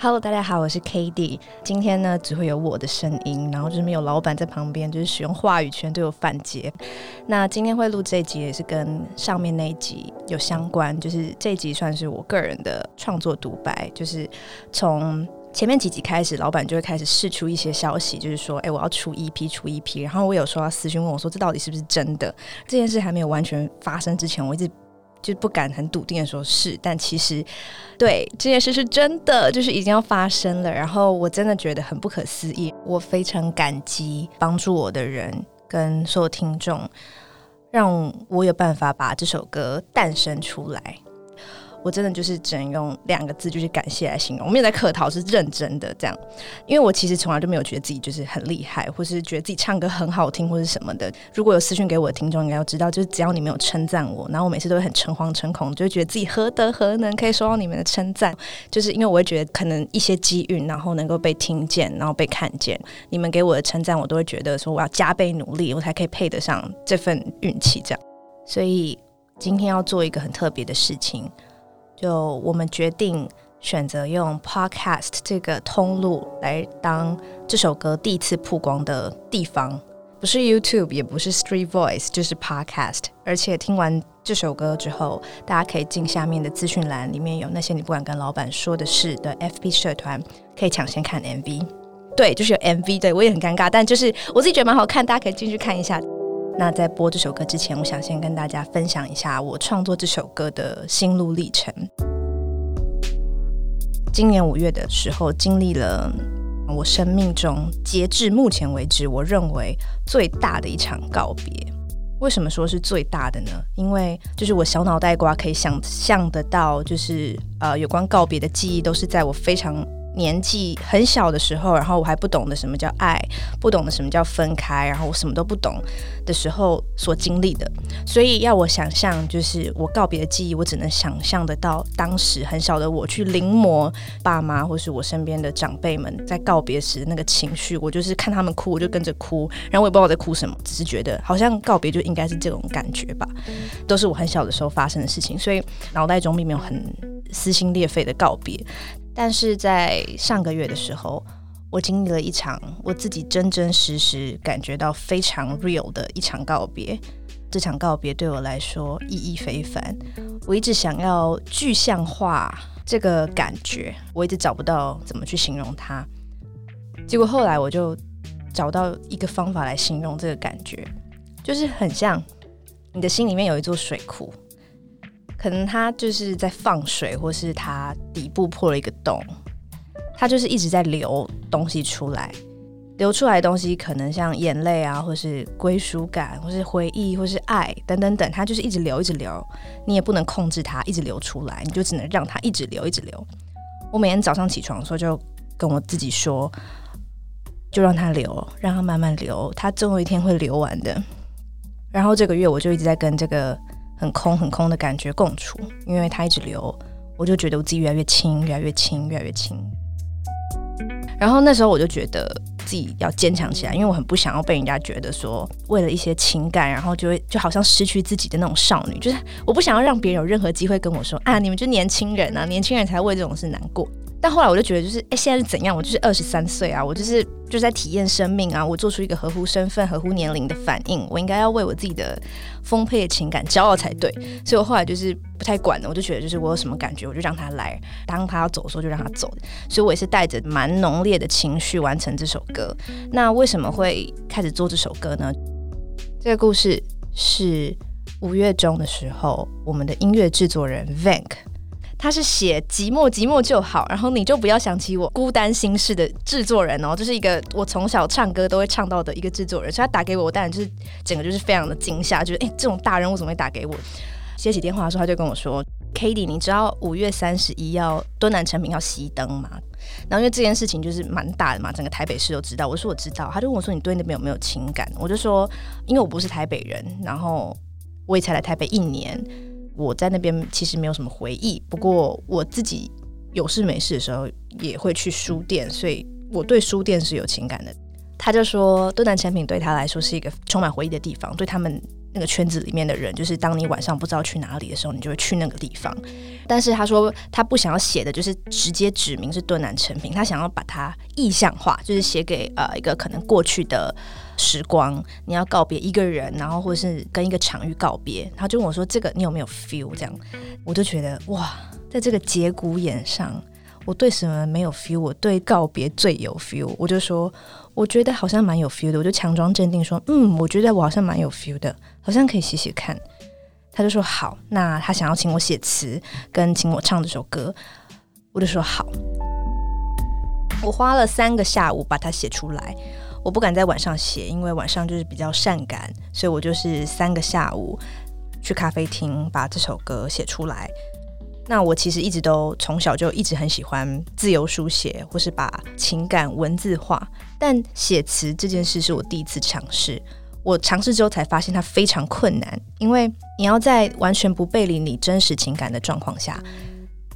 Hello，大家好，我是 K D。今天呢，只会有我的声音，然后就是没有老板在旁边，就是使用话语权对我反击。那今天会录这一集也是跟上面那一集有相关，就是这一集算是我个人的创作独白。就是从前面几集开始，老板就会开始试出一些消息，就是说，哎，我要出一批出一批。然后我有收到私讯问我说，这到底是不是真的？这件事还没有完全发生之前，我一直。就不敢很笃定的说是，但其实对这件事是真的，就是已经要发生了。然后我真的觉得很不可思议，我非常感激帮助我的人跟所有听众，让我有办法把这首歌诞生出来。我真的就是只能用两个字，就是感谢来形容。我没有在客套，是认真的这样。因为我其实从来就没有觉得自己就是很厉害，或是觉得自己唱歌很好听，或是什么的。如果有私讯给我的听众，应该要知道，就是只要你没有称赞我，然后我每次都会很诚惶诚恐，就会觉得自己何德何能可以收到你们的称赞。就是因为我会觉得可能一些机运，然后能够被听见，然后被看见。你们给我的称赞，我都会觉得说我要加倍努力，我才可以配得上这份运气。这样，所以今天要做一个很特别的事情。就我们决定选择用 Podcast 这个通路来当这首歌第一次曝光的地方，不是 YouTube，也不是 Street Voice，就是 Podcast。而且听完这首歌之后，大家可以进下面的资讯栏，里面有那些你不敢跟老板说的事的 FB 社团，可以抢先看 MV。对，就是有 MV，对我也很尴尬，但就是我自己觉得蛮好看，大家可以进去看一下。那在播这首歌之前，我想先跟大家分享一下我创作这首歌的心路历程。今年五月的时候，经历了我生命中截至目前为止我认为最大的一场告别。为什么说是最大的呢？因为就是我小脑袋瓜可以想象得到，就是呃有关告别的记忆，都是在我非常。年纪很小的时候，然后我还不懂得什么叫爱，不懂得什么叫分开，然后我什么都不懂。的时候所经历的，所以要我想象，就是我告别的记忆，我只能想象得到当时很小的我去临摹爸妈或是我身边的长辈们在告别时的那个情绪，我就是看他们哭，我就跟着哭，然后我也不知道我在哭什么，只是觉得好像告别就应该是这种感觉吧，都是我很小的时候发生的事情，所以脑袋中并没有很 撕心裂肺的告别。但是在上个月的时候，我经历了一场我自己真真实实感觉到非常 real 的一场告别。这场告别对我来说意义非凡。我一直想要具象化这个感觉，我一直找不到怎么去形容它。结果后来我就找到一个方法来形容这个感觉，就是很像你的心里面有一座水库。可能它就是在放水，或是它底部破了一个洞，它就是一直在流东西出来，流出来的东西可能像眼泪啊，或是归属感，或是回忆，或是爱等等等，它就是一直流，一直流，你也不能控制它一直流出来，你就只能让它一直流，一直流。我每天早上起床的时候就跟我自己说，就让它流，让它慢慢流，它总有一天会流完的。然后这个月我就一直在跟这个。很空很空的感觉共处，因为它一直流，我就觉得我自己越来越轻，越来越轻，越来越轻。然后那时候我就觉得自己要坚强起来，因为我很不想要被人家觉得说为了一些情感，然后就会就好像失去自己的那种少女，就是我不想要让别人有任何机会跟我说啊，你们就年轻人啊，年轻人才为这种事难过。但后来我就觉得，就是哎，现在是怎样？我就是二十三岁啊，我就是就是在体验生命啊，我做出一个合乎身份、合乎年龄的反应，我应该要为我自己的丰沛的情感骄傲才对。所以我后来就是不太管了，我就觉得就是我有什么感觉，我就让他来。当他要走的时候，就让他走。所以我也是带着蛮浓烈的情绪完成这首歌。那为什么会开始做这首歌呢？这个故事是五月中的时候，我们的音乐制作人 Vank。他是写寂寞寂寞就好，然后你就不要想起我孤单心事的制作人哦，就是一个我从小唱歌都会唱到的一个制作人，所以他打给我，我当然就是整个就是非常的惊吓，就是哎，这种大人物怎么会打给我？接起电话的时候，他就跟我说：“Cady，你知道五月三十一要敦南诚品要熄灯吗？”然后因为这件事情就是蛮大的嘛，整个台北市都知道。我说我知道，他就问我说：“你对那边有没有情感？”我就说：“因为我不是台北人，然后我也才来台北一年。”我在那边其实没有什么回忆，不过我自己有事没事的时候也会去书店，所以我对书店是有情感的。他就说，敦南产品对他来说是一个充满回忆的地方，对他们那个圈子里面的人，就是当你晚上不知道去哪里的时候，你就会去那个地方。但是他说他不想要写的就是直接指明是敦南成品，他想要把它意象化，就是写给呃一个可能过去的时光，你要告别一个人，然后或是跟一个场域告别。他就问我说：“这个你有没有 feel？” 这样，我就觉得哇，在这个节骨眼上，我对什么没有 feel？我对告别最有 feel。我就说。我觉得好像蛮有 feel 的，我就强装镇定说：“嗯，我觉得我好像蛮有 feel 的，好像可以写写看。”他就说：“好。”那他想要请我写词，跟请我唱这首歌，我就说：“好。”我花了三个下午把它写出来。我不敢在晚上写，因为晚上就是比较善感，所以我就是三个下午去咖啡厅把这首歌写出来。那我其实一直都从小就一直很喜欢自由书写，或是把情感文字化。但写词这件事是我第一次尝试。我尝试之后才发现它非常困难，因为你要在完全不背离你真实情感的状况下，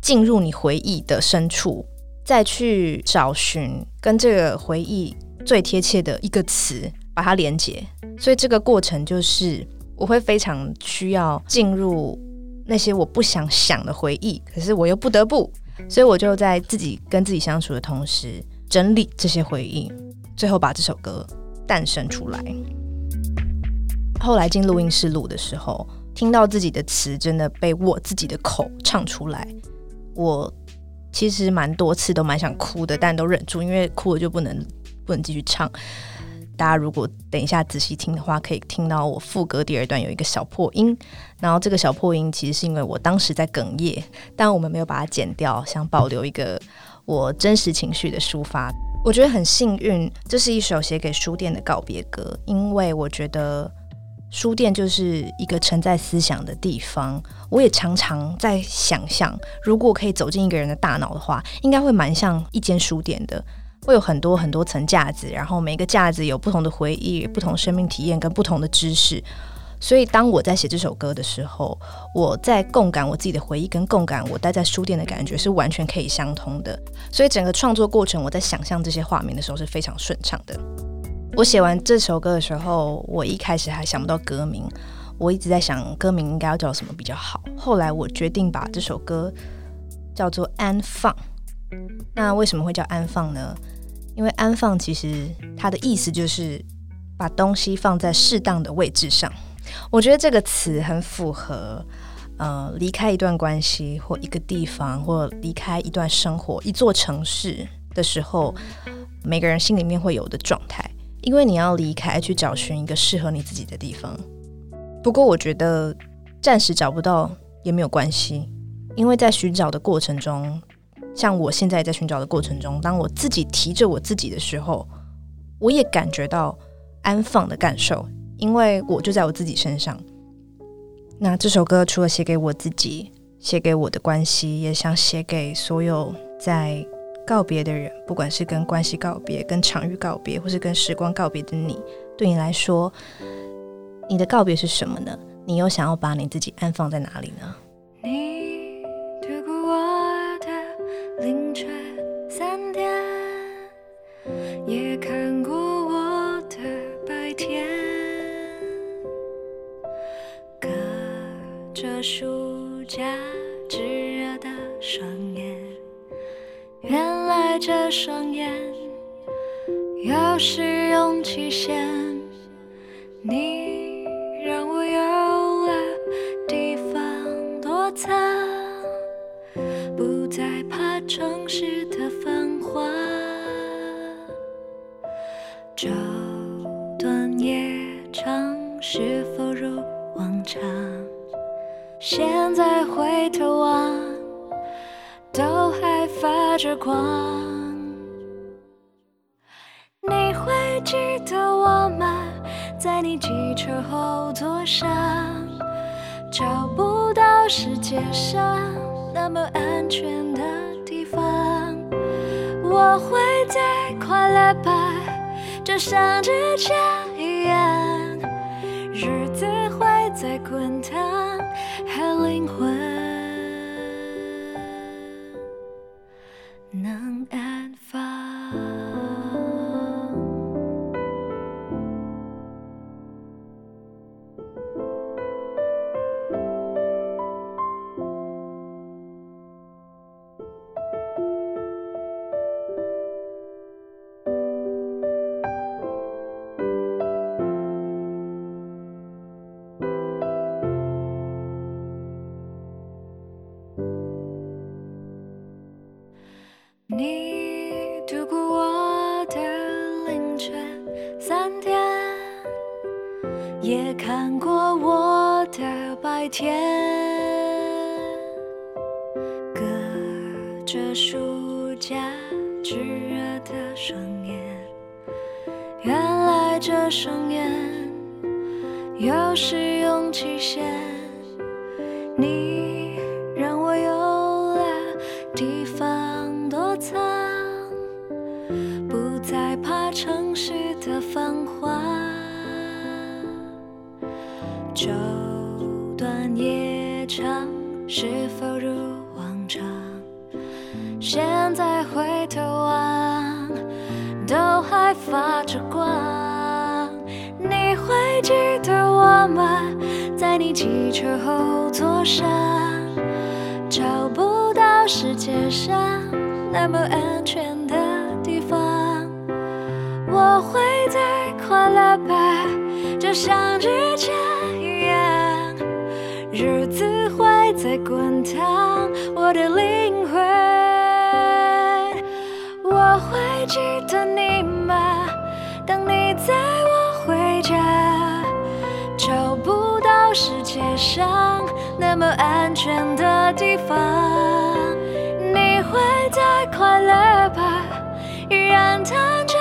进入你回忆的深处，再去找寻跟这个回忆最贴切的一个词，把它连接。所以这个过程就是我会非常需要进入。那些我不想想的回忆，可是我又不得不，所以我就在自己跟自己相处的同时，整理这些回忆，最后把这首歌诞生出来。后来进录音室录的时候，听到自己的词真的被我自己的口唱出来，我其实蛮多次都蛮想哭的，但都忍住，因为哭了就不能不能继续唱。大家如果等一下仔细听的话，可以听到我副歌第二段有一个小破音，然后这个小破音其实是因为我当时在哽咽，但我们没有把它剪掉，想保留一个我真实情绪的抒发。我觉得很幸运，这是一首写给书店的告别歌，因为我觉得书店就是一个承载思想的地方。我也常常在想象，如果可以走进一个人的大脑的话，应该会蛮像一间书店的。会有很多很多层架子，然后每个架子有不同的回忆、不同生命体验跟不同的知识。所以当我在写这首歌的时候，我在共感我自己的回忆，跟共感我待在书店的感觉是完全可以相通的。所以整个创作过程，我在想象这些画面的时候是非常顺畅的。我写完这首歌的时候，我一开始还想不到歌名，我一直在想歌名应该要叫什么比较好。后来我决定把这首歌叫做《安放》。那为什么会叫安放呢？因为安放其实它的意思就是把东西放在适当的位置上。我觉得这个词很符合，呃，离开一段关系或一个地方，或离开一段生活、一座城市的时候，每个人心里面会有的状态。因为你要离开，去找寻一个适合你自己的地方。不过我觉得暂时找不到也没有关系，因为在寻找的过程中。像我现在在寻找的过程中，当我自己提着我自己的时候，我也感觉到安放的感受，因为我就在我自己身上。那这首歌除了写给我自己，写给我的关系，也想写给所有在告别的人，不管是跟关系告别、跟场域告别，或是跟时光告别的你，对你来说，你的告别是什么呢？你又想要把你自己安放在哪里呢？凌晨三点，也看过我的白天，隔着书架炙热的双眼，原来这双眼有时用期限，你让我有了地方躲藏。不再怕城市的繁华，这段夜长是否如往常？现在回头望，都还发着光。你会记得我吗？在你机车后座上，找不到世界上那么安全的。我会再快乐吧，就像之前一样，日子会再滚烫，和灵魂。下炙热的双眼，原来这双眼有时用期限，你让我有了地方躲藏，不再怕城市的繁华。周短夜长，是否如往常？头望，都还发着光。你会记得我吗？在你汽车后座上，找不到世界上那么安全的地方。我会再快乐吧，就像之前一样。日子会再滚烫我的灵魂，我会记得你吗？当你载我回家，找不到世界上那么安全的地方，你会在快乐吧？依然躺着。